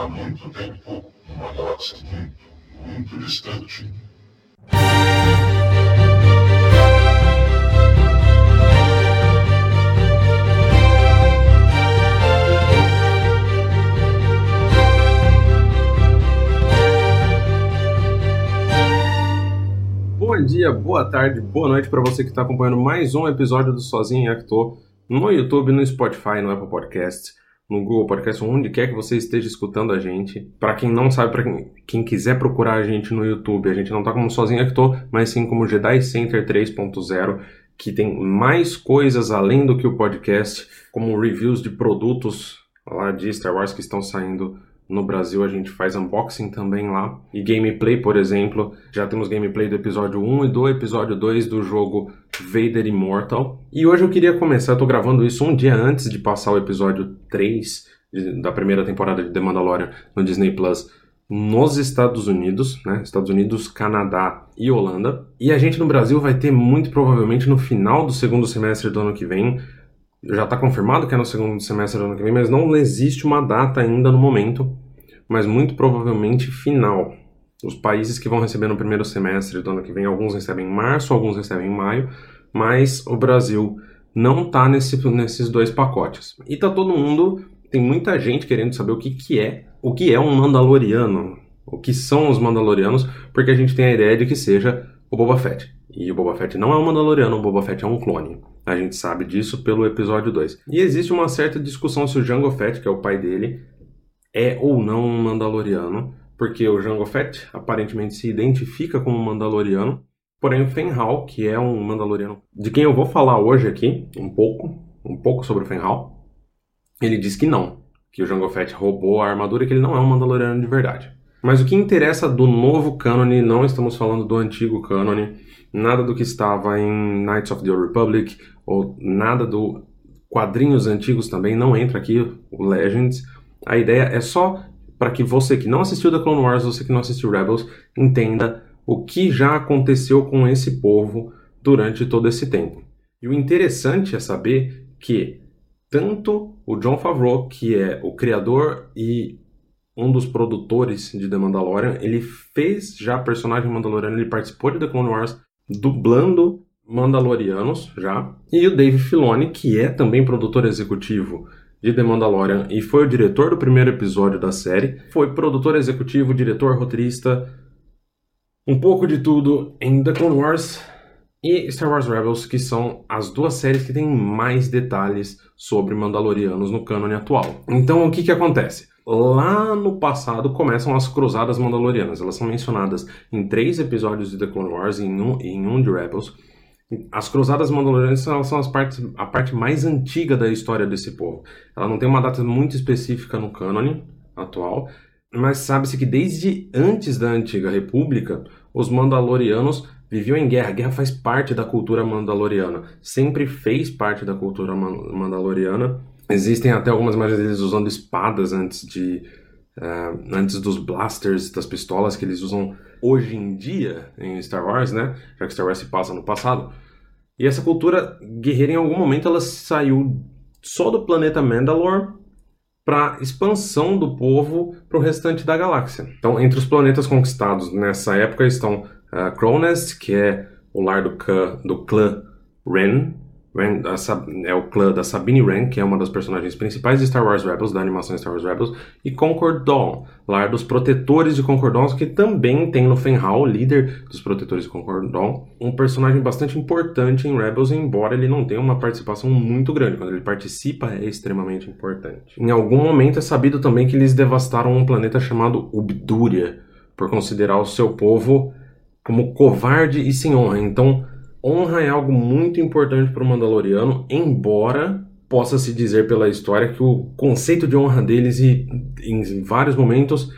há muito tempo, numa galáxia muito, muito distante. Bom dia, boa tarde, boa noite para você que está acompanhando mais um episódio do Sozinho em Actor no YouTube, no Spotify, no Apple Podcasts, no Google Podcast, onde quer que você esteja escutando a gente. Para quem não sabe, para quem, quem, quiser procurar a gente no YouTube, a gente não tá como Sozinho Actor, mas sim como Jedi Center 3.0, que tem mais coisas além do que o podcast, como reviews de produtos lá de Star Wars que estão saindo no Brasil a gente faz unboxing também lá. E gameplay, por exemplo, já temos gameplay do episódio 1 e do episódio 2 do jogo Vader Immortal. E hoje eu queria começar, eu tô gravando isso um dia antes de passar o episódio 3 de, da primeira temporada de The Mandalorian no Disney Plus nos Estados Unidos, né? Estados Unidos, Canadá e Holanda. E a gente no Brasil vai ter muito provavelmente no final do segundo semestre do ano que vem já está confirmado que é no segundo semestre do ano que vem, mas não existe uma data ainda no momento, mas muito provavelmente final. Os países que vão receber no primeiro semestre do ano que vem, alguns recebem em março, alguns recebem em maio, mas o Brasil não está nesse, nesses dois pacotes. E tá todo mundo, tem muita gente querendo saber o que, que é, o que é um Mandaloriano, o que são os Mandalorianos, porque a gente tem a ideia de que seja o Boba Fett. E o Boba Fett não é um Mandaloriano, o Boba Fett é um clone. A gente sabe disso pelo episódio 2. E existe uma certa discussão se o Jango Fett, que é o pai dele, é ou não um Mandaloriano, porque o Jango Fett aparentemente se identifica como Mandaloriano, porém o Fenhal, que é um Mandaloriano, de quem eu vou falar hoje aqui, um pouco, um pouco sobre o Fenhal, ele diz que não, que o Jango Fett roubou a armadura e que ele não é um Mandaloriano de verdade. Mas o que interessa do novo cânone, não estamos falando do antigo cânone, nada do que estava em Knights of the Old Republic, ou nada do quadrinhos antigos também, não entra aqui, o Legends. A ideia é só para que você que não assistiu The Clone Wars, você que não assistiu Rebels, entenda o que já aconteceu com esse povo durante todo esse tempo. E o interessante é saber que tanto o John Favreau, que é o criador e um dos produtores de The Mandalorian, ele fez já personagem Mandaloriano, ele participou de The Clone Wars, dublando Mandalorianos já, e o Dave Filoni, que é também produtor executivo de The Mandalorian e foi o diretor do primeiro episódio da série, foi produtor executivo, diretor, roteirista, um pouco de tudo em The Clone Wars e Star Wars Rebels, que são as duas séries que têm mais detalhes sobre Mandalorianos no cânone atual. Então, o que que acontece? Lá no passado começam as Cruzadas Mandalorianas. Elas são mencionadas em três episódios de The Clone Wars e em um, em um de Rebels. As Cruzadas Mandalorianas são, as partes, a parte mais antiga da história desse povo. Ela não tem uma data muito específica no cânone atual, mas sabe-se que desde antes da Antiga República, os Mandalorianos viviam em guerra. A guerra faz parte da cultura mandaloriana, sempre fez parte da cultura mandaloriana Existem até algumas imagens deles usando espadas antes de. Uh, antes dos blasters, das pistolas que eles usam hoje em dia em Star Wars, né? Já que Star Wars se passa no passado. E essa cultura guerreira, em algum momento, ela saiu só do planeta Mandalore para expansão do povo para o restante da galáxia. Então, entre os planetas conquistados nessa época estão uh, Cronest, que é o lar do, do clã Ren, Ren, é o clã da Sabine Wren, que é uma das personagens principais de Star Wars Rebels, da animação Star Wars Rebels, e Concord Dawn, lar dos protetores de Concord Dawn, que também tem no Fenhal, líder dos protetores de Concord Dawn, um personagem bastante importante em Rebels, embora ele não tenha uma participação muito grande. Quando ele participa, é extremamente importante. Em algum momento é sabido também que eles devastaram um planeta chamado Ubduria, por considerar o seu povo como covarde e sem honra. Então, honra é algo muito importante para o Mandaloriano, embora possa se dizer pela história que o conceito de honra deles e em vários momentos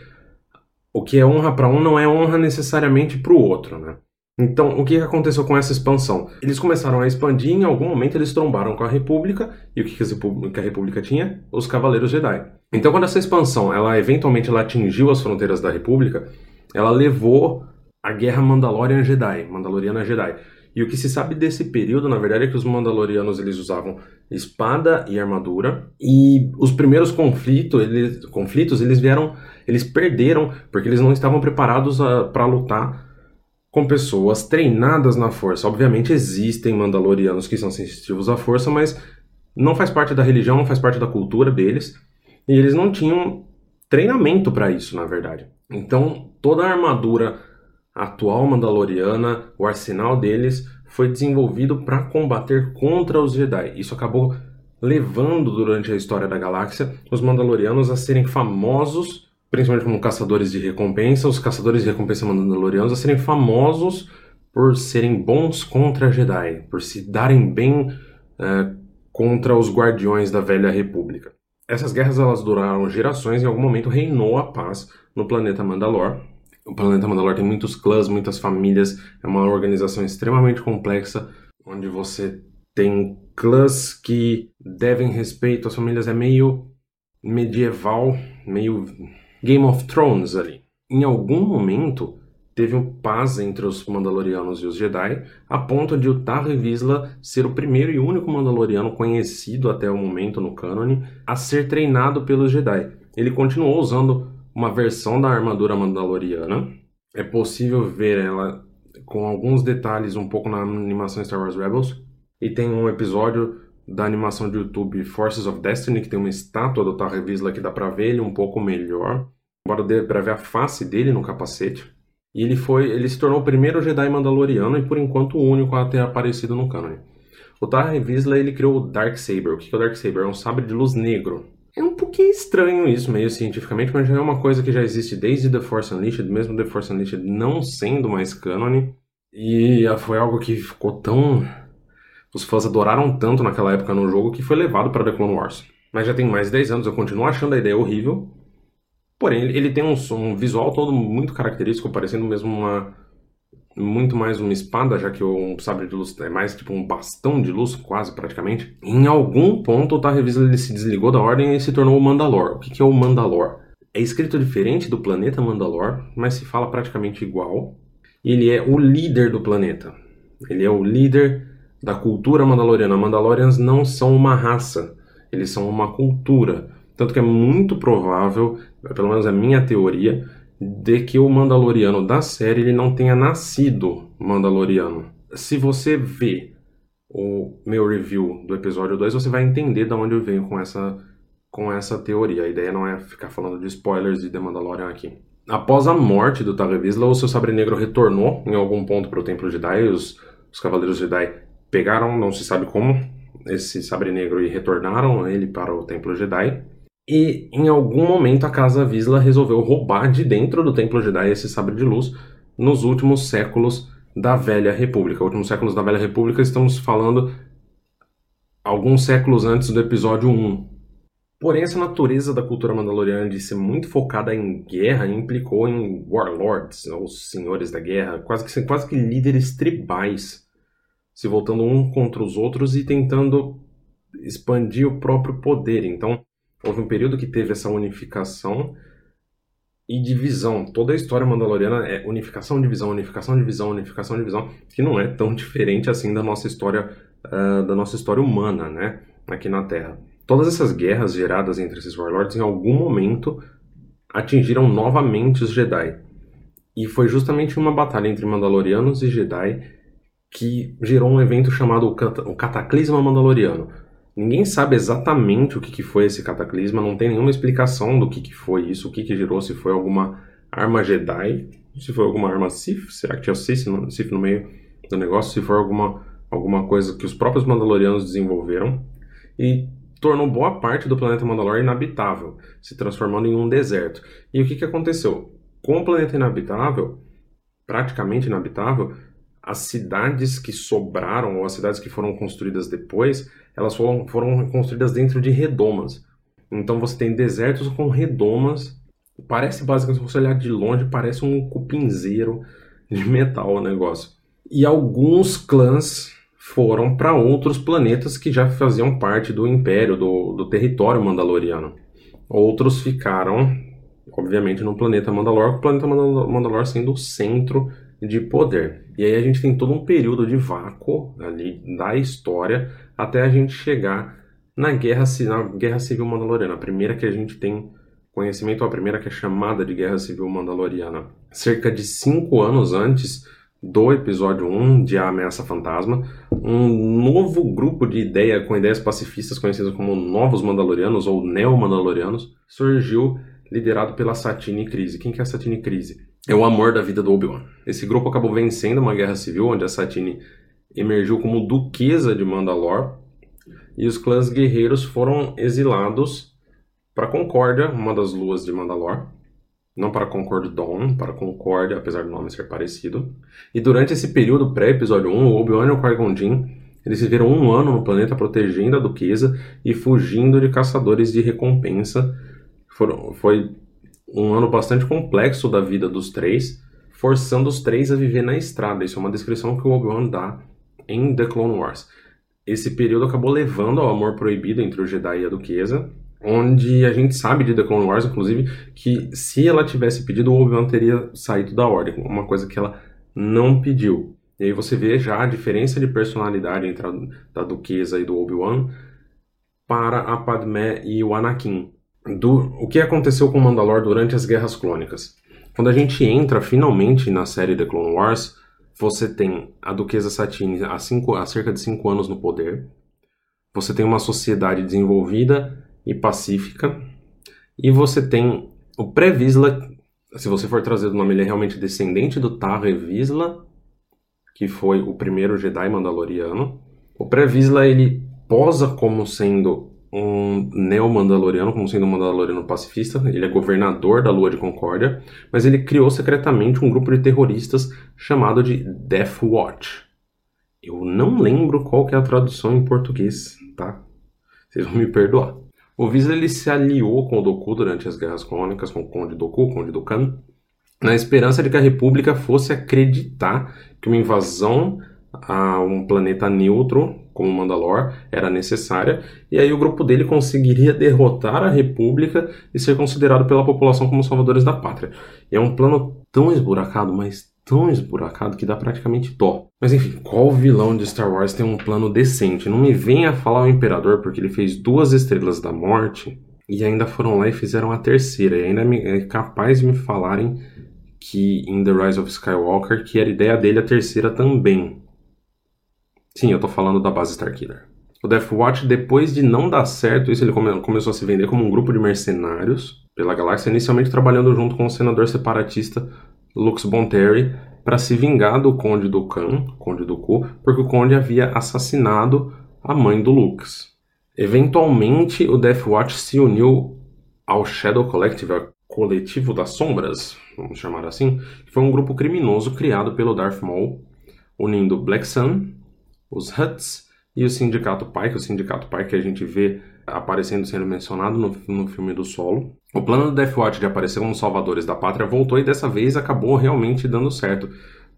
o que é honra para um não é honra necessariamente para o outro, né? Então, o que aconteceu com essa expansão? Eles começaram a expandir em algum momento eles trombaram com a República. E o que a República tinha? Os Cavaleiros Jedi. Então, quando essa expansão, ela eventualmente ela atingiu as fronteiras da República, ela levou a Guerra Mandalorian Jedi, Mandaloriana Jedi. E o que se sabe desse período, na verdade, é que os Mandalorianos eles usavam espada e armadura. E os primeiros conflitos, eles, conflitos, eles vieram, eles perderam porque eles não estavam preparados para lutar com pessoas treinadas na força. Obviamente existem Mandalorianos que são sensitivos à força, mas não faz parte da religião, não faz parte da cultura deles. E eles não tinham treinamento para isso, na verdade. Então, toda a armadura atual mandaloriana, o arsenal deles foi desenvolvido para combater contra os Jedi. Isso acabou levando durante a história da galáxia os Mandalorianos a serem famosos, principalmente como caçadores de recompensa, os caçadores de recompensa Mandalorianos a serem famosos por serem bons contra Jedi, por se darem bem uh, contra os guardiões da Velha República. Essas guerras elas duraram gerações e em algum momento reinou a paz no planeta Mandalor. O planeta Mandalor tem muitos clãs, muitas famílias, é uma organização extremamente complexa, onde você tem clãs que devem respeito às famílias, é meio medieval, meio Game of Thrones ali. Em algum momento, teve um paz entre os Mandalorianos e os Jedi, a ponto de o Tarre Vizsla ser o primeiro e único Mandaloriano conhecido até o momento no cânone a ser treinado pelos Jedi. Ele continuou usando uma versão da armadura Mandaloriana. É possível ver ela com alguns detalhes um pouco na animação Star Wars Rebels. E tem um episódio da animação de YouTube Forces of Destiny que tem uma estátua do Tarre Vizsla que dá para ver ele um pouco melhor, embora dê para ver a face dele no capacete. E ele foi, ele se tornou o primeiro Jedi Mandaloriano e por enquanto o único a ter aparecido no canon. O Tarre Vizsla ele criou o Dark Saber. O que é o Dark Saber? É um sabre de luz negro. É um pouquinho estranho isso, meio cientificamente, mas já é uma coisa que já existe desde The Force Unleashed, mesmo The Force Unleashed não sendo mais canon. E foi algo que ficou tão. Os fãs adoraram tanto naquela época no jogo que foi levado para The Clone Wars. Mas já tem mais de 10 anos, eu continuo achando a ideia horrível. Porém, ele, tem um, um, visual todo muito característico, parecendo mesmo uma. Muito mais uma espada, já que o sabre de luz é mais tipo um bastão de luz, quase praticamente. Em algum ponto, o Tarrevisa ele se desligou da ordem e se tornou o Mandalor. O que, que é o Mandalor? É escrito diferente do planeta Mandalor, mas se fala praticamente igual. Ele é o líder do planeta. Ele é o líder da cultura mandaloriana. Mandalorians não são uma raça, eles são uma cultura. Tanto que é muito provável, pelo menos é a minha teoria, de que o Mandaloriano da série ele não tenha nascido Mandaloriano. Se você vê o meu review do episódio 2, você vai entender de onde eu venho com essa, com essa teoria. A ideia não é ficar falando de spoilers de The Mandalorian aqui. Após a morte do Tarre Vizsla, o seu Sabre Negro retornou em algum ponto para o Templo Jedi. Os, os Cavaleiros Jedi pegaram, não se sabe como, esse Sabre Negro e retornaram ele para o Templo Jedi. E em algum momento a Casa Visla resolveu roubar de dentro do Templo Jedi esse sabre de luz nos últimos séculos da Velha República. Últimos séculos da Velha República, estamos falando alguns séculos antes do episódio 1. Porém, essa natureza da cultura mandaloriana de ser muito focada em guerra implicou em warlords, os senhores da guerra, quase que, quase que líderes tribais, se voltando um contra os outros e tentando expandir o próprio poder. Então, houve um período que teve essa unificação e divisão. Toda a história mandaloriana é unificação, divisão, unificação, divisão, unificação, divisão, que não é tão diferente assim da nossa história, uh, da nossa história humana, né, aqui na Terra. Todas essas guerras geradas entre esses warlords em algum momento atingiram novamente os Jedi. E foi justamente uma batalha entre Mandalorianos e Jedi que gerou um evento chamado o Cataclisma Mandaloriano Ninguém sabe exatamente o que, que foi esse cataclisma, não tem nenhuma explicação do que, que foi isso, o que, que gerou, se foi alguma arma Jedi, se foi alguma arma Sith, será que tinha Sith no, Sith no meio do negócio, se foi alguma, alguma coisa que os próprios Mandalorianos desenvolveram e tornou boa parte do planeta Mandalor inabitável, se transformando em um deserto. E o que, que aconteceu? Com o planeta inabitável, praticamente inabitável, as cidades que sobraram, ou as cidades que foram construídas depois, elas foram, foram construídas dentro de redomas. Então você tem desertos com redomas. Parece basicamente, se você olhar de longe, parece um cupinzeiro de metal o negócio. E alguns clãs foram para outros planetas que já faziam parte do império, do, do território mandaloriano. Outros ficaram, obviamente, no planeta Mandalor, o planeta Mandalor sendo o centro de poder. E aí a gente tem todo um período de vácuo ali da história até a gente chegar na Guerra, na Guerra Civil Mandaloriana, a primeira que a gente tem conhecimento, a primeira que é chamada de Guerra Civil Mandaloriana. Cerca de cinco anos antes do episódio 1 de A Ameaça Fantasma, um novo grupo de ideia com ideias pacifistas conhecidos como Novos Mandalorianos ou Neo-Mandalorianos surgiu liderado pela Satine Crise. Quem que é a Satine Crise? É o amor da vida do Obi-Wan. Esse grupo acabou vencendo uma guerra civil onde a Satine emergiu como duquesa de Mandalore e os clãs guerreiros foram exilados para Concórdia, uma das luas de Mandalore, não para Concord Dawn, para Concórdia, apesar do nome ser parecido. E durante esse período pré-episódio 1, o Obi-Wan e o Qui-Gon eles viveram um ano no planeta protegendo a duquesa e fugindo de caçadores de recompensa. Foram, foi um ano bastante complexo da vida dos três, forçando os três a viver na estrada. Isso é uma descrição que o Obi-Wan dá em The Clone Wars. Esse período acabou levando ao amor proibido entre o Jedi e a duquesa, onde a gente sabe de The Clone Wars, inclusive, que se ela tivesse pedido, o Obi-Wan teria saído da ordem, uma coisa que ela não pediu. E aí você vê já a diferença de personalidade entre a da Duquesa e do Obi-Wan para a Padmé e o Anakin. Do, o que aconteceu com Mandalore durante as Guerras Clônicas? Quando a gente entra finalmente na série The Clone Wars, você tem a Duquesa Satine há, cinco, há cerca de 5 anos no poder, você tem uma sociedade desenvolvida e pacífica. E você tem o pré-Visla, se você for trazer o nome, ele é realmente descendente do Tarre Visla, que foi o primeiro Jedi Mandaloriano. O pré-Visla ele posa como sendo um neo-mandaloriano, como sendo um mandaloriano pacifista. Ele é governador da Lua de Concórdia, mas ele criou secretamente um grupo de terroristas chamado de Death Watch. Eu não lembro qual que é a tradução em português, tá? Vocês vão me perdoar. O Visa ele se aliou com o Doku durante as Guerras Crônicas, com o Conde Doku, Conde Dokkan, na esperança de que a República fosse acreditar que uma invasão a um planeta neutro, como Mandalor, era necessária, e aí o grupo dele conseguiria derrotar a República e ser considerado pela população como salvadores da pátria. E é um plano tão esburacado, mas tão esburacado que dá praticamente dó. Mas enfim, qual vilão de Star Wars tem um plano decente? Não me venha falar o Imperador, porque ele fez duas Estrelas da Morte e ainda foram lá e fizeram a terceira. E ainda é capaz de me falarem que em The Rise of Skywalker, que era ideia dele a terceira também. Sim, eu tô falando da base Starkiller. O Death Watch, depois de não dar certo, isso ele come começou a se vender como um grupo de mercenários pela galáxia, inicialmente trabalhando junto com o senador separatista Lux Bonteri para se vingar do Conde do Khan, Conde do Ku, porque o Conde havia assassinado a mãe do Lux. Eventualmente, o Death Watch se uniu ao Shadow Collective, ao Coletivo das Sombras, vamos chamar assim, que foi um grupo criminoso criado pelo Darth Maul, unindo Black Sun, os Huts e o Sindicato é o Sindicato Pai que a gente vê aparecendo sendo mencionado no, no filme do Solo. O plano do Death Watch de aparecer como salvadores da pátria voltou e dessa vez acabou realmente dando certo,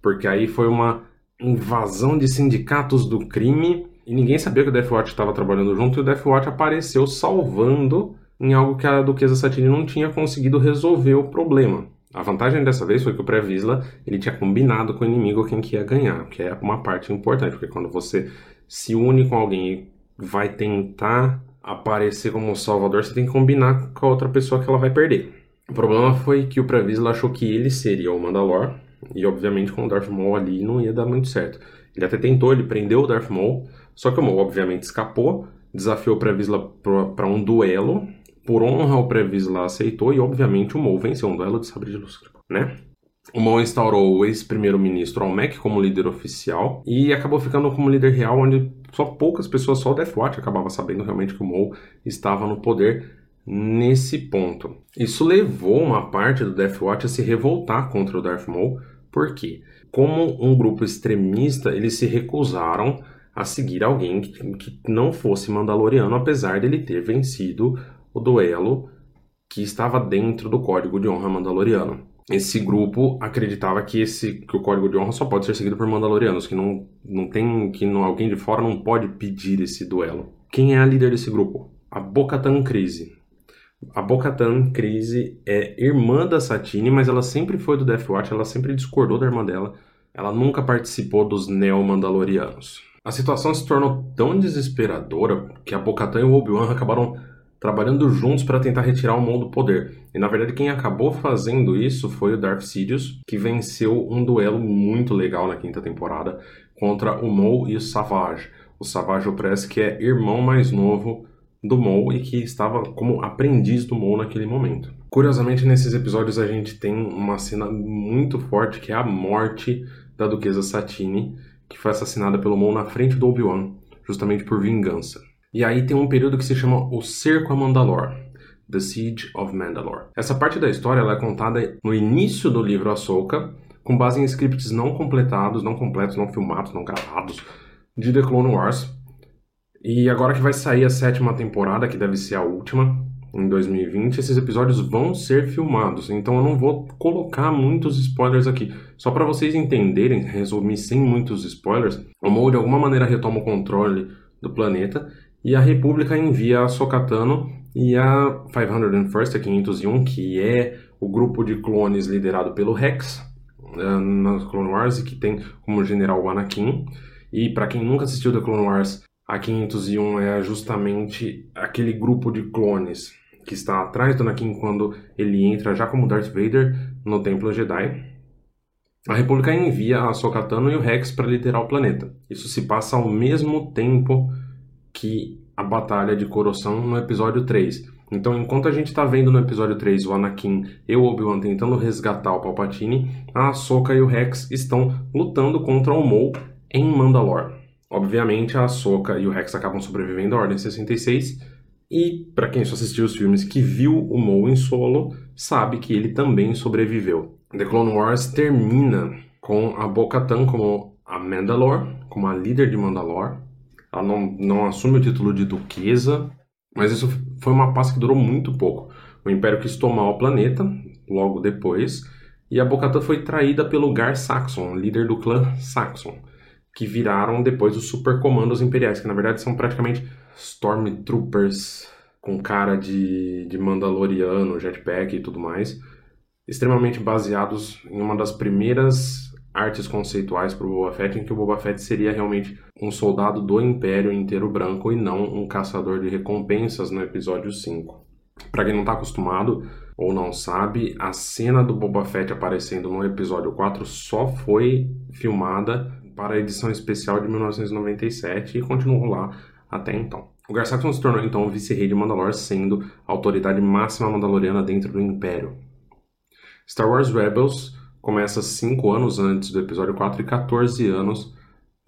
porque aí foi uma invasão de sindicatos do crime e ninguém sabia que o Death Watch estava trabalhando junto e o Death Watch apareceu salvando em algo que a Duquesa Satine não tinha conseguido resolver o problema. A vantagem dessa vez foi que o Pré-Visla ele tinha combinado com o inimigo quem que ia ganhar, que é uma parte importante, porque quando você se une com alguém e vai tentar aparecer como salvador, você tem que combinar com a outra pessoa que ela vai perder. O problema foi que o Previsla achou que ele seria o Mandalor, e obviamente com o Darth Maul ali não ia dar muito certo. Ele até tentou, ele prendeu o Darth Maul, só que o Maul obviamente escapou, desafiou o Previsla para um duelo. Por honra, o Previsla aceitou e obviamente o Maul venceu um duelo de sabre de luz, né? O Maul instaurou o ex-primeiro-ministro Almec como líder oficial e acabou ficando como líder real, onde só poucas pessoas, só o Death Watch acabava sabendo realmente que o Maul estava no poder nesse ponto. Isso levou uma parte do Death Watch a se revoltar contra o Darth Maul, porque, como um grupo extremista, eles se recusaram a seguir alguém que não fosse Mandaloriano, apesar dele ter vencido o duelo que estava dentro do código de honra Mandaloriano esse grupo acreditava que esse que o código de honra só pode ser seguido por mandalorianos, que não, não tem que não, alguém de fora não pode pedir esse duelo. Quem é a líder desse grupo? A Bocatan Crise. A Bocatan Crise é irmã da Satine, mas ela sempre foi do Death Watch, ela sempre discordou da irmã dela, ela nunca participou dos Neo-Mandalorianos. A situação se tornou tão desesperadora que a Bo-Katan e o Obi-Wan acabaram trabalhando juntos para tentar retirar o Maul do poder. E na verdade quem acabou fazendo isso foi o Darth Sidious, que venceu um duelo muito legal na quinta temporada contra o Maul e o Savage. O Savage Opress, que é irmão mais novo do Maul e que estava como aprendiz do Maul naquele momento. Curiosamente, nesses episódios a gente tem uma cena muito forte que é a morte da Duquesa Satine, que foi assassinada pelo Maul na frente do Obi-Wan, justamente por vingança. E aí tem um período que se chama o Cerco a Mandalor. The Siege of Mandalore. Essa parte da história é contada no início do livro Ahsoka, com base em scripts não completados, não completos, não filmados, não gravados, de The Clone Wars. E agora que vai sair a sétima temporada, que deve ser a última, em 2020, esses episódios vão ser filmados. Então eu não vou colocar muitos spoilers aqui. Só para vocês entenderem, resumir sem muitos spoilers, o Maul de alguma maneira retoma o controle do planeta e a República envia a Sokatano e a 501st, a 501, que é o grupo de clones liderado pelo Rex uh, na Clone Wars e que tem como general o Anakin. E para quem nunca assistiu The Clone Wars, a 501 é justamente aquele grupo de clones que está atrás do Anakin quando ele entra já como Darth Vader no Templo Jedi. A República envia a Sokatano e o Rex para liderar o planeta. Isso se passa ao mesmo tempo que a batalha de Coruscant no episódio 3. Então, enquanto a gente está vendo no episódio 3 o Anakin e o Obi-Wan tentando resgatar o Palpatine, a Ahsoka e o Rex estão lutando contra o Maul em Mandalore. Obviamente, a Ahsoka e o Rex acabam sobrevivendo à Ordem 66, e para quem só assistiu os filmes que viu o Maul em solo, sabe que ele também sobreviveu. The Clone Wars termina com a Bo-Katan como a Mandalore, como a líder de Mandalore, ela não, não assume o título de duquesa, mas isso foi uma paz que durou muito pouco. O Império quis tomar o planeta logo depois, e a Bocatan foi traída pelo Gar Saxon, líder do clã Saxon, que viraram depois os supercomandos imperiais, que na verdade são praticamente Stormtroopers com cara de, de Mandaloriano, jetpack e tudo mais, extremamente baseados em uma das primeiras artes conceituais para o Boba Fett, em que o Boba Fett seria realmente um soldado do Império inteiro branco e não um caçador de recompensas no episódio 5. Para quem não está acostumado ou não sabe, a cena do Boba Fett aparecendo no episódio 4 só foi filmada para a edição especial de 1997 e continuou lá até então. O Gar Saxon se tornou então o vice-rei de Mandalore, sendo a autoridade máxima mandaloriana dentro do Império. Star Wars Rebels começa 5 anos antes do episódio 4 e 14 anos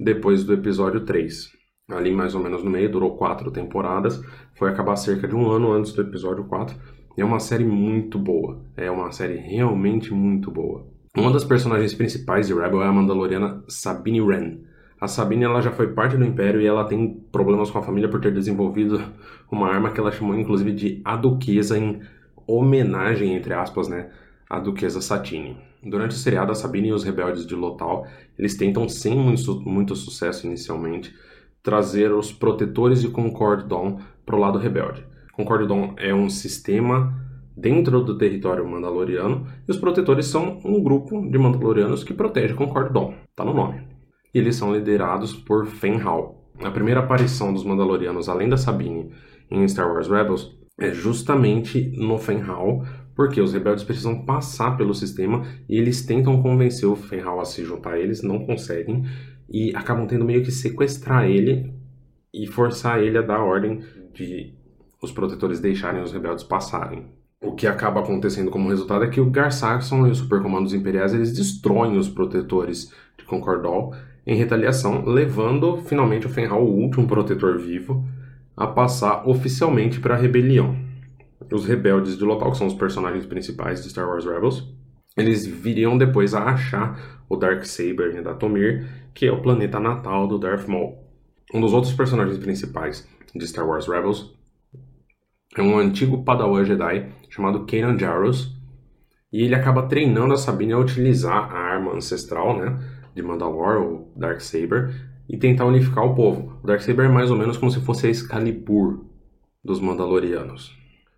depois do episódio 3. Ali mais ou menos no meio, durou 4 temporadas, foi acabar cerca de um ano antes do episódio 4. E é uma série muito boa, é uma série realmente muito boa. Uma das personagens principais de Rebel é a Mandaloriana Sabine Wren. A Sabine ela já foi parte do Império e ela tem problemas com a família por ter desenvolvido uma arma que ela chamou inclusive de a Duquesa em homenagem, entre aspas, né, à Duquesa Satine. Durante o seriado, a Sabine e os rebeldes de Lothal, eles tentam, sem muito, muito sucesso inicialmente, trazer os protetores de Concord Dawn para o lado rebelde. Concord Dawn é um sistema dentro do território mandaloriano e os protetores são um grupo de mandalorianos que protege Concord Dawn, tá no nome. E eles são liderados por Fen Hao. A primeira aparição dos mandalorianos, além da Sabine, em Star Wars Rebels, é justamente no Fen Hao, porque os rebeldes precisam passar pelo sistema e eles tentam convencer o Fenral a se juntar a eles, não conseguem e acabam tendo meio que sequestrar ele e forçar ele a dar ordem de os protetores deixarem os rebeldes passarem. O que acaba acontecendo como resultado é que o Gar Saxon e os supercomandos imperiais eles destroem os protetores de Concordol em retaliação, levando finalmente o Fenral, o último protetor vivo, a passar oficialmente para a rebelião os rebeldes de Lothal, que são os personagens principais de Star Wars Rebels, eles viriam depois a achar o Dark Saber em Datomir, que é o planeta natal do Darth Maul. Um dos outros personagens principais de Star Wars Rebels é um antigo Padawan Jedi chamado Kanan Jarrus, e ele acaba treinando a Sabine a utilizar a arma ancestral, né, de Mandalore, o Dark Saber, e tentar unificar o povo. O Dark Saber é mais ou menos como se fosse a Excalibur dos Mandalorianos.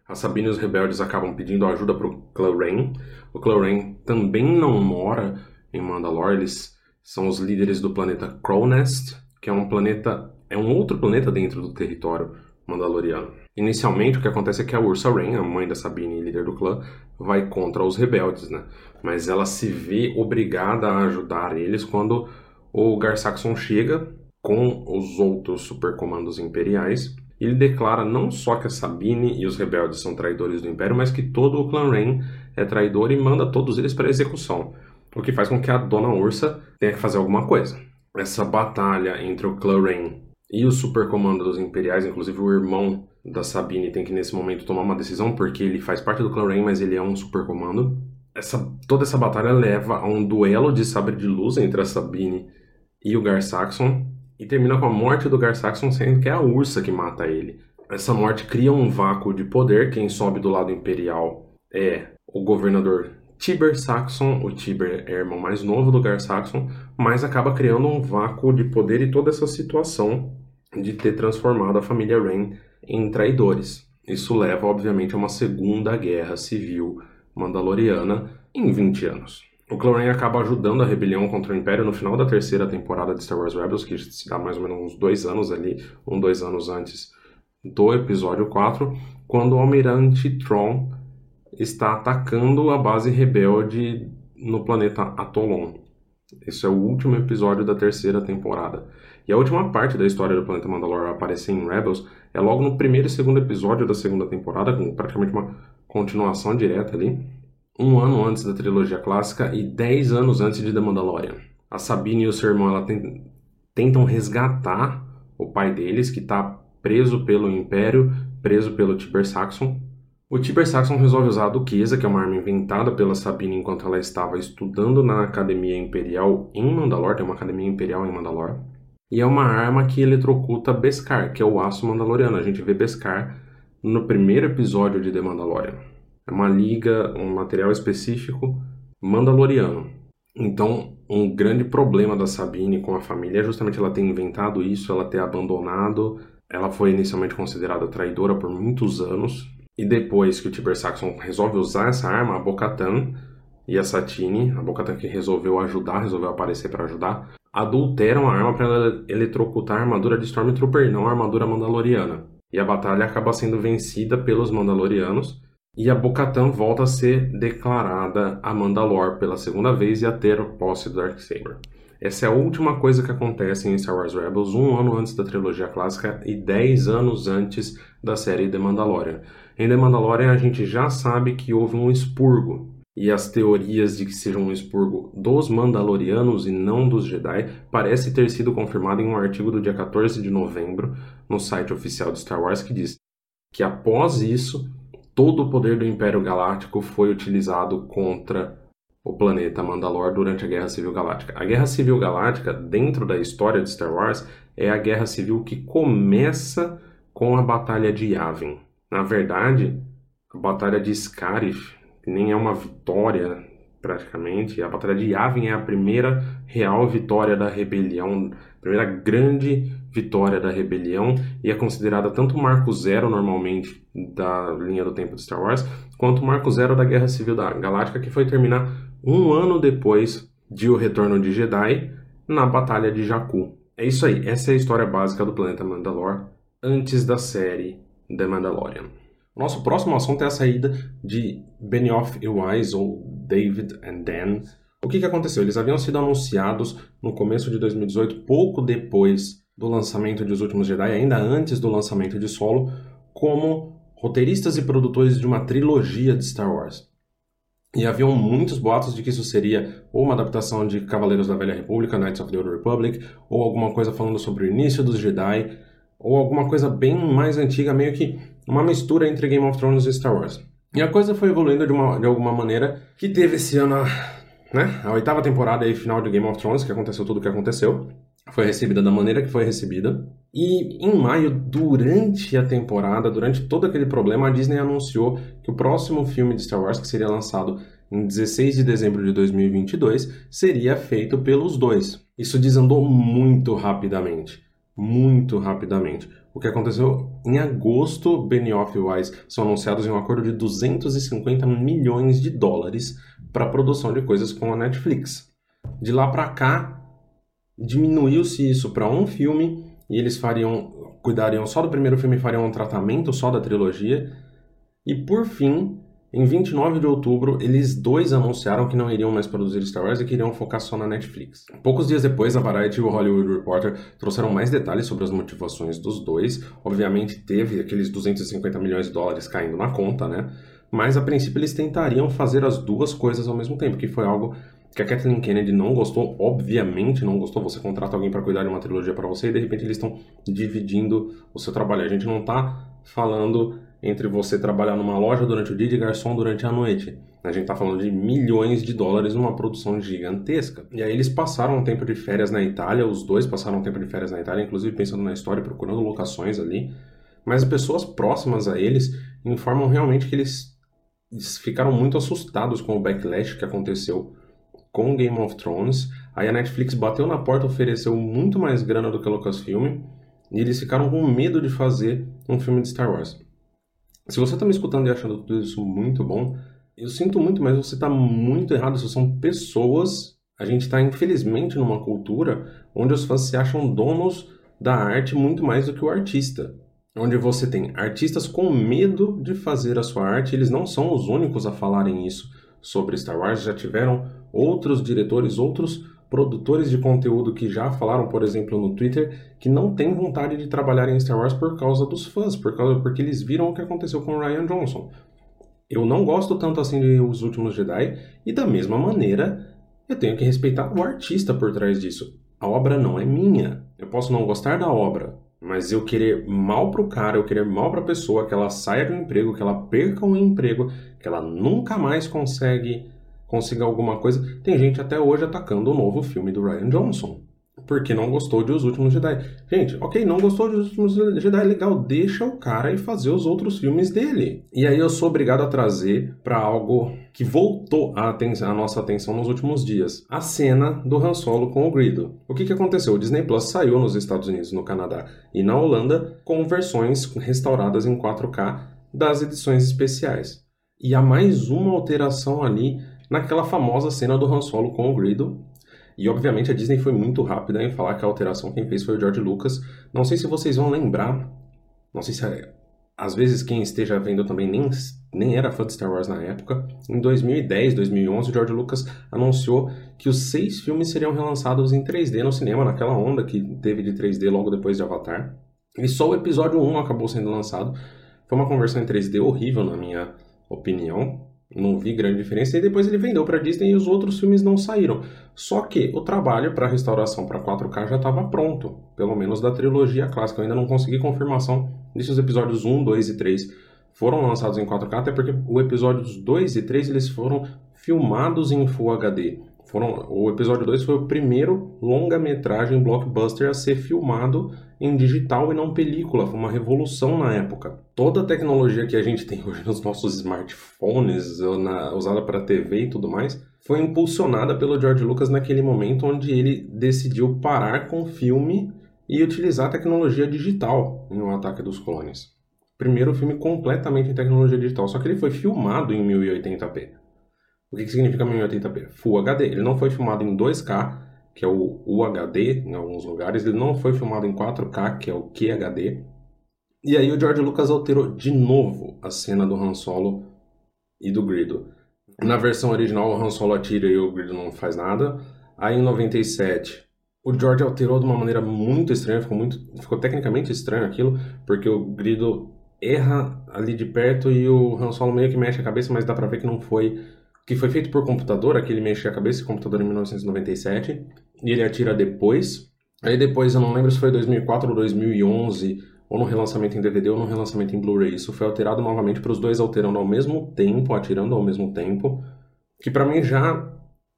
A Sabine e os rebeldes acabam pedindo ajuda para o clã Rain. O clã Rain também não mora em Mandalore, eles são os líderes do planeta Crownest, que é um planeta, é um outro planeta dentro do território mandaloriano. Inicialmente, o que acontece é que a Ursa Rain, a mãe da Sabine e líder do clã, vai contra os rebeldes, né? Mas ela se vê obrigada a ajudar eles quando o Gar Saxon chega com os outros supercomandos imperiais. Ele declara não só que a Sabine e os rebeldes são traidores do Império, mas que todo o clã Rain é traidor e manda todos eles para execução. O que faz com que a Dona Ursa tenha que fazer alguma coisa. Essa batalha entre o clã Rain e o supercomando dos Imperiais, inclusive o irmão da Sabine tem que nesse momento tomar uma decisão porque ele faz parte do clã Rain, mas ele é um supercomando. Essa, toda essa batalha leva a um duelo de sabre de luz entre a Sabine e o Gar Saxon e termina com a morte do Gar Saxon, sendo que é a Ursa que mata ele. Essa morte cria um vácuo de poder. Quem sobe do lado imperial é o governador Tiber Saxon. O Tiber é irmão mais novo do Gar Saxon, mas acaba criando um vácuo de poder e toda essa situação de ter transformado a família Rain em traidores. Isso leva, obviamente, a uma segunda guerra civil mandaloriana em 20 anos. O Clone acaba ajudando a rebelião contra o Império no final da terceira temporada de Star Wars Rebels, que se dá mais ou menos uns dois anos ali, um, dois anos antes do episódio 4, quando o Almirante Tron está atacando a base rebelde no planeta Atolon. Esse é o último episódio da terceira temporada. E a última parte da história do planeta Mandalore aparecer em Rebels é logo no primeiro e segundo episódio da segunda temporada, com praticamente uma continuação direta ali um ano antes da trilogia clássica e dez anos antes de The Mandalorian. A Sabine e o seu irmão ela tentam resgatar o pai deles, que está preso pelo Império, preso pelo Tiber Saxon. O Tiber Saxon resolve usar a Duquesa, que é uma arma inventada pela Sabine enquanto ela estava estudando na Academia Imperial em Mandalore, tem uma Academia Imperial em Mandalore. E é uma arma que eletrocuta Beskar, que é o aço mandaloriano. A gente vê Beskar no primeiro episódio de The Mandalorian. É uma liga, um material específico mandaloriano. Então, um grande problema da Sabine com a família é justamente ela ter inventado isso, ela ter abandonado. Ela foi inicialmente considerada traidora por muitos anos. E depois que o Tiber Saxon resolve usar essa arma, a Bocatan e a Satine, a Bocatan que resolveu ajudar, resolveu aparecer para ajudar, adulteram a arma para eletrocutar a armadura de Stormtrooper, não a armadura mandaloriana. E a batalha acaba sendo vencida pelos mandalorianos e a Bocatan volta a ser declarada a Mandalore pela segunda vez e a ter posse do Darksaber. Essa é a última coisa que acontece em Star Wars Rebels, um ano antes da trilogia clássica e dez anos antes da série The Mandalorian. Em The Mandalorian a gente já sabe que houve um expurgo, e as teorias de que seja um expurgo dos Mandalorianos e não dos Jedi parece ter sido confirmado em um artigo do dia 14 de novembro no site oficial de Star Wars que diz que após isso todo o poder do Império Galáctico foi utilizado contra o planeta Mandalor durante a Guerra Civil Galáctica. A Guerra Civil Galáctica, dentro da história de Star Wars, é a guerra civil que começa com a Batalha de Yavin. Na verdade, a Batalha de Scarif nem é uma vitória praticamente. A Batalha de Yavin é a primeira real vitória da rebelião, a primeira grande vitória da rebelião e é considerada tanto o marco zero normalmente da linha do tempo de Star Wars, quanto o marco zero da Guerra Civil da Galáctica, que foi terminar um ano depois de O Retorno de Jedi, na Batalha de Jakku. É isso aí, essa é a história básica do planeta Mandalore antes da série The Mandalorian. Nosso próximo assunto é a saída de Benioff e Wise, ou David and Dan. O que, que aconteceu? Eles haviam sido anunciados no começo de 2018, pouco depois do lançamento de Os Últimos Jedi, ainda antes do lançamento de Solo, como roteiristas e produtores de uma trilogia de Star Wars. E haviam muitos boatos de que isso seria ou uma adaptação de Cavaleiros da Velha República, Knights of the Old Republic, ou alguma coisa falando sobre o início dos Jedi, ou alguma coisa bem mais antiga, meio que uma mistura entre Game of Thrones e Star Wars. E a coisa foi evoluindo de, uma, de alguma maneira que teve esse ano, né, a oitava temporada e final de Game of Thrones, que aconteceu tudo o que aconteceu. Foi recebida da maneira que foi recebida. E em maio, durante a temporada, durante todo aquele problema, a Disney anunciou que o próximo filme de Star Wars, que seria lançado em 16 de dezembro de 2022, seria feito pelos dois. Isso desandou muito rapidamente. Muito rapidamente. O que aconteceu em agosto, Benioff e Weiss são anunciados em um acordo de 250 milhões de dólares para a produção de coisas com a Netflix. De lá para cá, Diminuiu-se isso para um filme e eles fariam, cuidariam só do primeiro filme e fariam um tratamento só da trilogia. E por fim, em 29 de outubro, eles dois anunciaram que não iriam mais produzir Star Wars e que iriam focar só na Netflix. Poucos dias depois, a Variety e o Hollywood Reporter trouxeram mais detalhes sobre as motivações dos dois. Obviamente, teve aqueles 250 milhões de dólares caindo na conta, né? Mas a princípio eles tentariam fazer as duas coisas ao mesmo tempo, que foi algo que a Kathleen Kennedy não gostou, obviamente não gostou. Você contrata alguém para cuidar de uma trilogia para você e de repente eles estão dividindo o seu trabalho. A gente não está falando entre você trabalhar numa loja durante o dia e de garçom durante a noite. A gente está falando de milhões de dólares numa produção gigantesca. E aí eles passaram um tempo de férias na Itália, os dois passaram um tempo de férias na Itália, inclusive pensando na história, procurando locações ali. Mas pessoas próximas a eles informam realmente que eles ficaram muito assustados com o backlash que aconteceu com Game of Thrones. Aí a Netflix bateu na porta, ofereceu muito mais grana do que a Lucasfilm, e eles ficaram com medo de fazer um filme de Star Wars. Se você está me escutando e achando tudo isso muito bom, eu sinto muito, mas você está muito errado. Isso são pessoas. A gente está, infelizmente, numa cultura onde os fãs se acham donos da arte muito mais do que o artista. Onde você tem artistas com medo de fazer a sua arte, eles não são os únicos a falarem isso sobre Star Wars, já tiveram outros diretores, outros produtores de conteúdo que já falaram, por exemplo, no Twitter, que não têm vontade de trabalhar em Star Wars por causa dos fãs, por causa, porque eles viram o que aconteceu com o Ryan Johnson. Eu não gosto tanto assim de Os Últimos Jedi, e da mesma maneira, eu tenho que respeitar o artista por trás disso. A obra não é minha. Eu posso não gostar da obra, mas eu querer mal pro cara, eu querer mal pra pessoa, que ela saia do emprego, que ela perca um emprego, que ela nunca mais consegue consiga alguma coisa. Tem gente até hoje atacando o novo filme do Ryan Johnson. Porque não gostou de Os Últimos Jedi. Gente, ok, não gostou de Os Últimos Jedi, legal, deixa o cara e fazer os outros filmes dele. E aí eu sou obrigado a trazer para algo que voltou a, a, nossa atenção nos últimos dias. A cena do Han Solo com o Grido. O que, que aconteceu? O Disney Plus saiu nos Estados Unidos, no Canadá e na Holanda com versões restauradas em 4K das edições especiais. E há mais uma alteração ali naquela famosa cena do Han Solo com o Greedo. E obviamente a Disney foi muito rápida em falar que a alteração quem fez foi o George Lucas. Não sei se vocês vão lembrar, não sei se às vezes quem esteja vendo também nem, nem era fã de Star Wars na época. Em 2010, 2011, o George Lucas anunciou que os seis filmes seriam relançados em 3D no cinema, naquela onda que teve de 3D logo depois de Avatar. E só o episódio 1 acabou sendo lançado. Foi uma conversão em 3D horrível, na minha opinião. Não vi grande diferença. E depois ele vendeu para Disney e os outros filmes não saíram. Só que o trabalho para restauração para 4K já estava pronto, pelo menos da trilogia clássica. Eu ainda não consegui confirmação se os episódios 1, 2 e 3 foram lançados em 4K, até porque o episódios 2 e 3 eles foram filmados em Full HD. Foram, o episódio 2 foi o primeiro longa-metragem blockbuster a ser filmado em digital e não película. Foi uma revolução na época. Toda a tecnologia que a gente tem hoje nos nossos smartphones, na, usada para TV e tudo mais, foi impulsionada pelo George Lucas naquele momento onde ele decidiu parar com o filme e utilizar a tecnologia digital em O Ataque dos Clones. Primeiro filme completamente em tecnologia digital, só que ele foi filmado em 1080p. O que, que significa 1080p? Full HD. Ele não foi filmado em 2K, que é o UHD em alguns lugares. Ele não foi filmado em 4K, que é o QHD. E aí o George Lucas alterou de novo a cena do Han Solo e do Grido. Na versão original, o Han Solo atira e o Grido não faz nada. Aí em 97, o George alterou de uma maneira muito estranha, ficou, muito, ficou tecnicamente estranho aquilo, porque o Grido erra ali de perto e o Han Solo meio que mexe a cabeça, mas dá pra ver que não foi que foi feito por computador, aquele mexe a cabeça, computador em 1997, e ele atira depois. Aí depois, eu não lembro se foi 2004 ou 2011, ou no relançamento em DVD ou no relançamento em Blu-ray. Isso foi alterado novamente para os dois alterando ao mesmo tempo, atirando ao mesmo tempo, que para mim já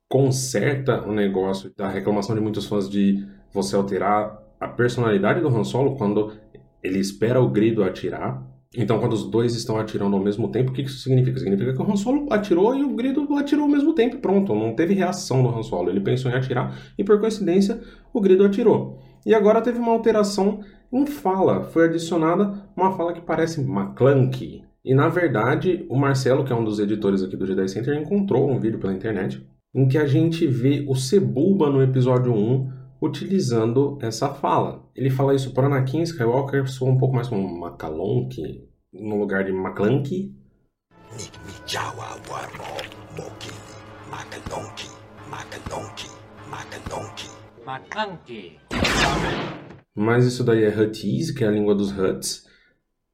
conserta o negócio da reclamação de muitos fãs de você alterar a personalidade do Han Solo quando ele espera o grido atirar então, quando os dois estão atirando ao mesmo tempo, o que isso significa? Significa que o Han Solo atirou e o Grido atirou ao mesmo tempo. Pronto, não teve reação do Han Solo. Ele pensou em atirar e, por coincidência, o Grido atirou. E agora teve uma alteração em fala. Foi adicionada uma fala que parece McClunky. E, na verdade, o Marcelo, que é um dos editores aqui do Jedi Center, encontrou um vídeo pela internet em que a gente vê o Sebulba no episódio 1 utilizando essa fala. Ele fala isso para Anakin Skywalker, soa um pouco mais como Macalonque, no lugar de Maclanky. Mas isso daí é Huttese, que é a língua dos Huts,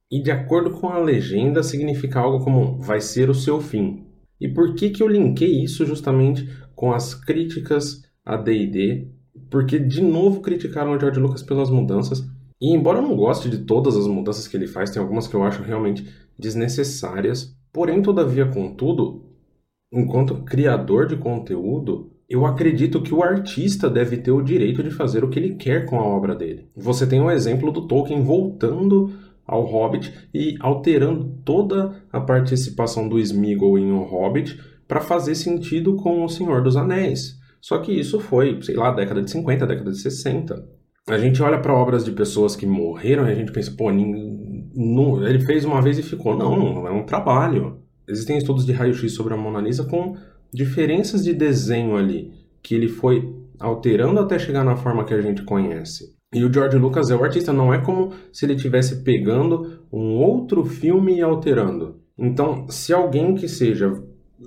e de acordo com a legenda significa algo como vai ser o seu fim. E por que que eu linkei isso justamente com as críticas a D&D? Porque de novo criticaram o George Lucas pelas mudanças. E embora eu não goste de todas as mudanças que ele faz, tem algumas que eu acho realmente desnecessárias. Porém, todavia, contudo, enquanto criador de conteúdo, eu acredito que o artista deve ter o direito de fazer o que ele quer com a obra dele. Você tem o exemplo do Tolkien voltando ao Hobbit e alterando toda a participação do Smeagol em O Hobbit para fazer sentido com O Senhor dos Anéis. Só que isso foi, sei lá, década de 50, década de 60. A gente olha para obras de pessoas que morreram e a gente pensa, pô, não, ele fez uma vez e ficou. Não, é um trabalho. Existem estudos de raio-x sobre a Mona Lisa com diferenças de desenho ali, que ele foi alterando até chegar na forma que a gente conhece. E o George Lucas é o artista, não é como se ele estivesse pegando um outro filme e alterando. Então, se alguém que seja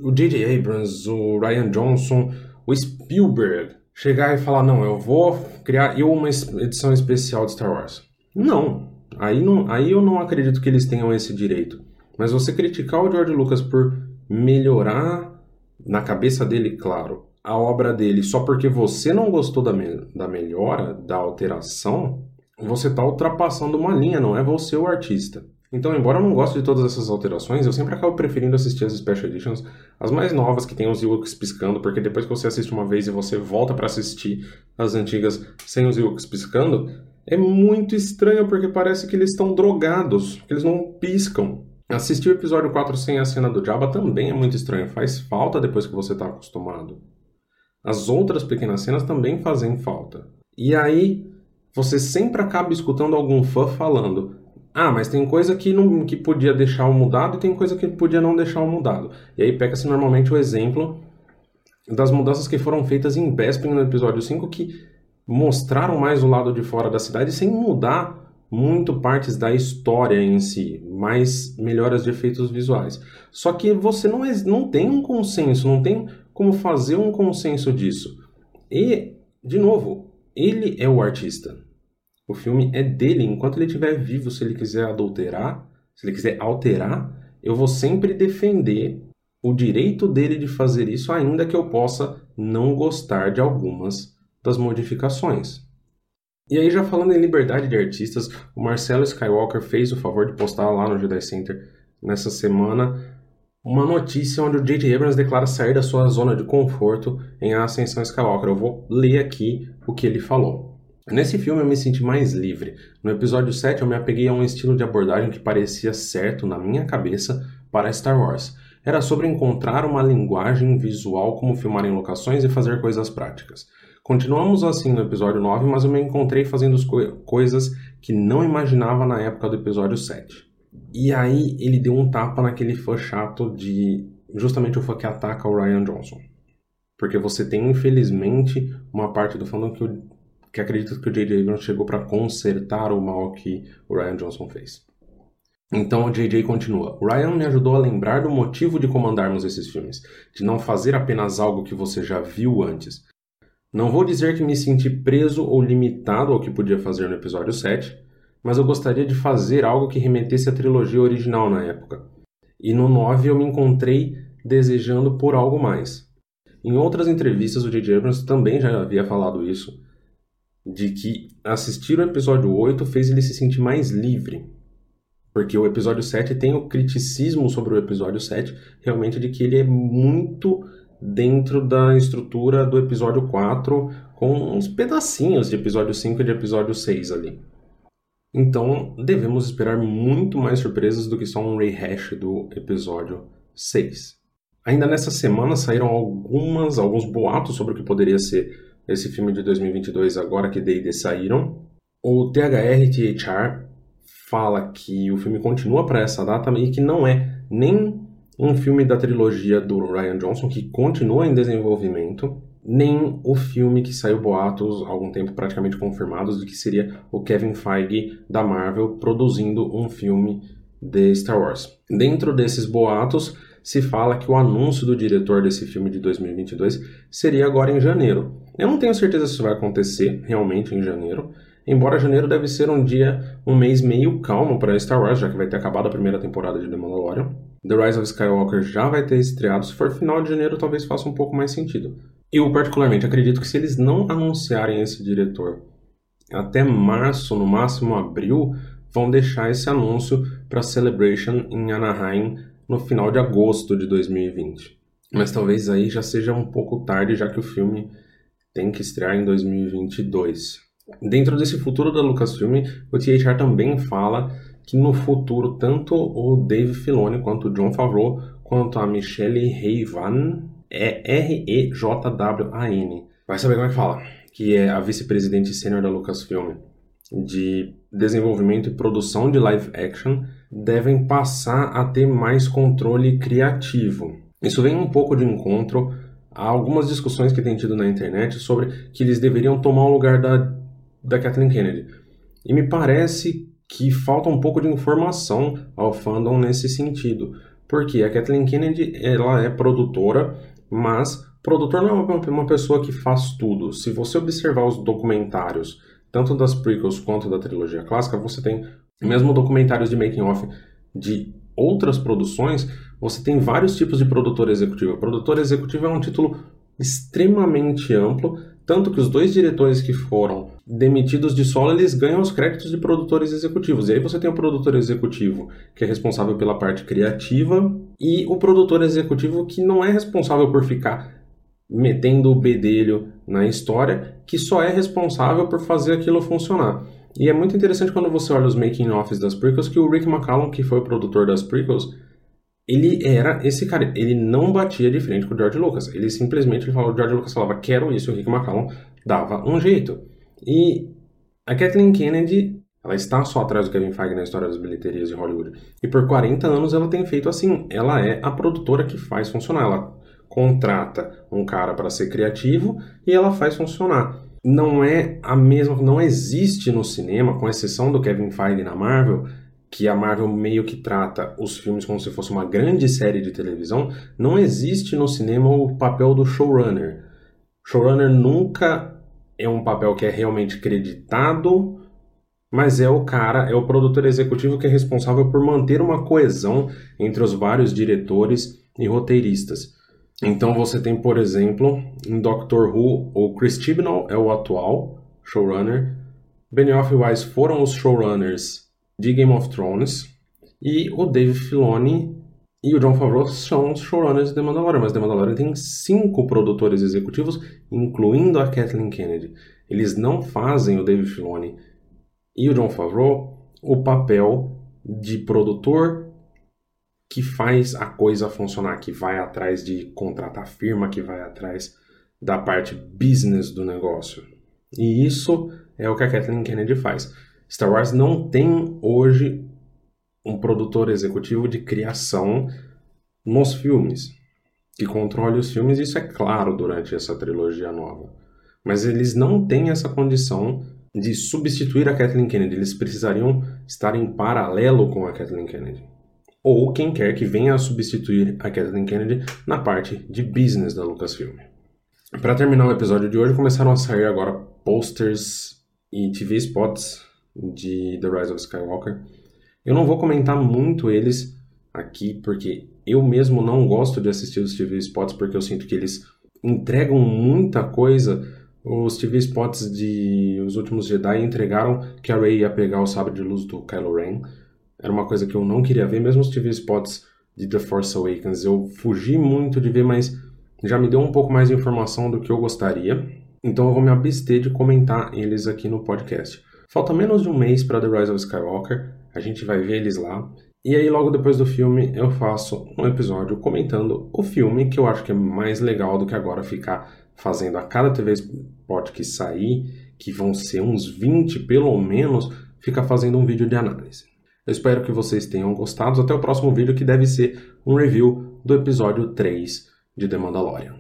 o J.J. Abrams, o Ryan Johnson, o Spielberg chegar e falar: Não, eu vou criar eu uma edição especial de Star Wars. Não. Aí, não, aí eu não acredito que eles tenham esse direito. Mas você criticar o George Lucas por melhorar, na cabeça dele, claro, a obra dele só porque você não gostou da, me da melhora, da alteração, você está ultrapassando uma linha, não é você o artista. Então, embora eu não goste de todas essas alterações, eu sempre acabo preferindo assistir as Special Editions, as mais novas que tem os Ewoks piscando, porque depois que você assiste uma vez e você volta para assistir as antigas sem os Ewoks piscando, é muito estranho porque parece que eles estão drogados, que eles não piscam. Assistir o episódio 4 sem a cena do Jabba também é muito estranho, faz falta depois que você está acostumado. As outras pequenas cenas também fazem falta. E aí você sempre acaba escutando algum fã falando: "Ah, mas tem coisa que não que podia deixar o mudado e tem coisa que podia não deixar o mudado". E aí pega-se normalmente o exemplo das mudanças que foram feitas em Bespin no episódio 5 que mostraram mais o lado de fora da cidade sem mudar muito partes da história em si, mais melhoras de efeitos visuais. Só que você não, é, não tem um consenso, não tem como fazer um consenso disso. E, de novo, ele é o artista. O filme é dele. Enquanto ele estiver vivo, se ele quiser adulterar, se ele quiser alterar, eu vou sempre defender o direito dele de fazer isso, ainda que eu possa não gostar de algumas das modificações. E aí, já falando em liberdade de artistas, o Marcelo Skywalker fez o favor de postar lá no Jedi Center nessa semana uma notícia onde o J.J. Abrams declara sair da sua zona de conforto em Ascensão Skywalker. Eu vou ler aqui o que ele falou. Nesse filme eu me senti mais livre. No episódio 7 eu me apeguei a um estilo de abordagem que parecia certo na minha cabeça para Star Wars. Era sobre encontrar uma linguagem visual como filmar em locações e fazer coisas práticas. Continuamos assim no episódio 9, mas eu me encontrei fazendo coisas que não imaginava na época do episódio 7. E aí ele deu um tapa naquele fã chato de justamente o fã que ataca o Ryan Johnson. Porque você tem, infelizmente, uma parte do fandom que, que acredita que o J.J. Abrams chegou para consertar o mal que o Ryan Johnson fez. Então o JJ continua. Ryan me ajudou a lembrar do motivo de comandarmos esses filmes, de não fazer apenas algo que você já viu antes. Não vou dizer que me senti preso ou limitado ao que podia fazer no episódio 7, mas eu gostaria de fazer algo que remetesse à trilogia original na época. E no 9 eu me encontrei desejando por algo mais. Em outras entrevistas, o J.J. Abrams também já havia falado isso, de que assistir o episódio 8 fez ele se sentir mais livre. Porque o episódio 7 tem o criticismo sobre o episódio 7, realmente de que ele é muito dentro da estrutura do episódio 4, com uns pedacinhos de episódio 5 e de episódio 6 ali. Então, devemos esperar muito mais surpresas do que só um rehash do episódio 6. Ainda nessa semana saíram algumas, alguns boatos sobre o que poderia ser esse filme de 2022 agora que D&D saíram. O THR-THR fala que o filme continua para essa data e que não é nem um filme da trilogia do Ryan Johnson que continua em desenvolvimento, nem o filme que saiu boatos há algum tempo praticamente confirmados de que seria o Kevin Feige da Marvel produzindo um filme de Star Wars. Dentro desses boatos, se fala que o anúncio do diretor desse filme de 2022 seria agora em janeiro. Eu não tenho certeza se isso vai acontecer realmente em janeiro, embora janeiro deve ser um dia, um mês meio calmo para Star Wars, já que vai ter acabado a primeira temporada de The Mandalorian. The Rise of Skywalker já vai ter estreado, se for final de janeiro talvez faça um pouco mais sentido. Eu particularmente acredito que se eles não anunciarem esse diretor até março, no máximo abril, vão deixar esse anúncio para Celebration em Anaheim no final de agosto de 2020. Mas talvez aí já seja um pouco tarde, já que o filme tem que estrear em 2022. Dentro desse futuro da Lucasfilm, o THR também fala que no futuro tanto o Dave Filoni quanto o John Favreau quanto a Michelle Reivan é R-E-J-W-A-N. Vai saber como é que fala. Que é a vice-presidente sênior da Lucasfilm de desenvolvimento e produção de live action devem passar a ter mais controle criativo. Isso vem um pouco de encontro a algumas discussões que tem tido na internet sobre que eles deveriam tomar o lugar da, da Kathleen Kennedy. E me parece que falta um pouco de informação ao fandom nesse sentido. Porque a Kathleen Kennedy ela é produtora, mas produtor não é uma pessoa que faz tudo. Se você observar os documentários tanto das prequels quanto da trilogia clássica, você tem, mesmo documentários de making off de outras produções, você tem vários tipos de produtor executivo. Produtor executivo é um título extremamente amplo, tanto que os dois diretores que foram demitidos de solo, eles ganham os créditos de produtores executivos. E aí você tem o produtor executivo, que é responsável pela parte criativa, e o produtor executivo que não é responsável por ficar metendo o bedelho na história, que só é responsável por fazer aquilo funcionar. E é muito interessante quando você olha os making-offs das prequels que o Rick McCallum, que foi o produtor das prequels, ele era esse cara, ele não batia de frente com o George Lucas. Ele simplesmente falava, o George Lucas falava, quero isso, o Rick McCallum dava um jeito. E a Kathleen Kennedy, ela está só atrás do Kevin Feige na história das bilheterias de Hollywood. E por 40 anos ela tem feito assim. Ela é a produtora que faz funcionar. Ela contrata um cara para ser criativo e ela faz funcionar. Não é a mesma, não existe no cinema, com exceção do Kevin Feige na Marvel, que a Marvel meio que trata os filmes como se fosse uma grande série de televisão, não existe no cinema o papel do showrunner. Showrunner nunca é um papel que é realmente creditado, mas é o cara, é o produtor executivo que é responsável por manter uma coesão entre os vários diretores e roteiristas. Então você tem, por exemplo, em Doctor Who, o Chris Chibnall é o atual showrunner, Benioff e Weiss foram os showrunners de Game of Thrones, e o Dave Filoni e o John Favreau são os showrunners de The Mandalorian, mas The Mandalorian tem cinco produtores executivos, incluindo a Kathleen Kennedy. Eles não fazem o Dave Filoni e o John Favreau o papel de produtor que faz a coisa funcionar, que vai atrás de contratar firma, que vai atrás da parte business do negócio. E isso é o que a Kathleen Kennedy faz. Star Wars não tem hoje um produtor executivo de criação nos filmes, que controle os filmes, isso é claro durante essa trilogia nova. Mas eles não têm essa condição de substituir a Kathleen Kennedy, eles precisariam estar em paralelo com a Kathleen Kennedy ou quem quer que venha a substituir a Kathleen Kennedy na parte de business da Lucasfilm. Para terminar o episódio de hoje, começaram a sair agora posters e TV spots de The Rise of Skywalker. Eu não vou comentar muito eles aqui, porque eu mesmo não gosto de assistir os TV spots, porque eu sinto que eles entregam muita coisa. Os TV spots de Os Últimos Jedi entregaram que a Rey ia pegar o sabre de luz do Kylo Ren. Era uma coisa que eu não queria ver, mesmo os TV spots de The Force Awakens. Eu fugi muito de ver, mas já me deu um pouco mais de informação do que eu gostaria. Então eu vou me abster de comentar eles aqui no podcast. Falta menos de um mês para The Rise of Skywalker, a gente vai ver eles lá. E aí, logo depois do filme, eu faço um episódio comentando o filme, que eu acho que é mais legal do que agora ficar fazendo a cada TV spot que sair, que vão ser uns 20 pelo menos, ficar fazendo um vídeo de análise. Eu espero que vocês tenham gostado. Até o próximo vídeo, que deve ser um review do episódio 3 de The Mandalorian.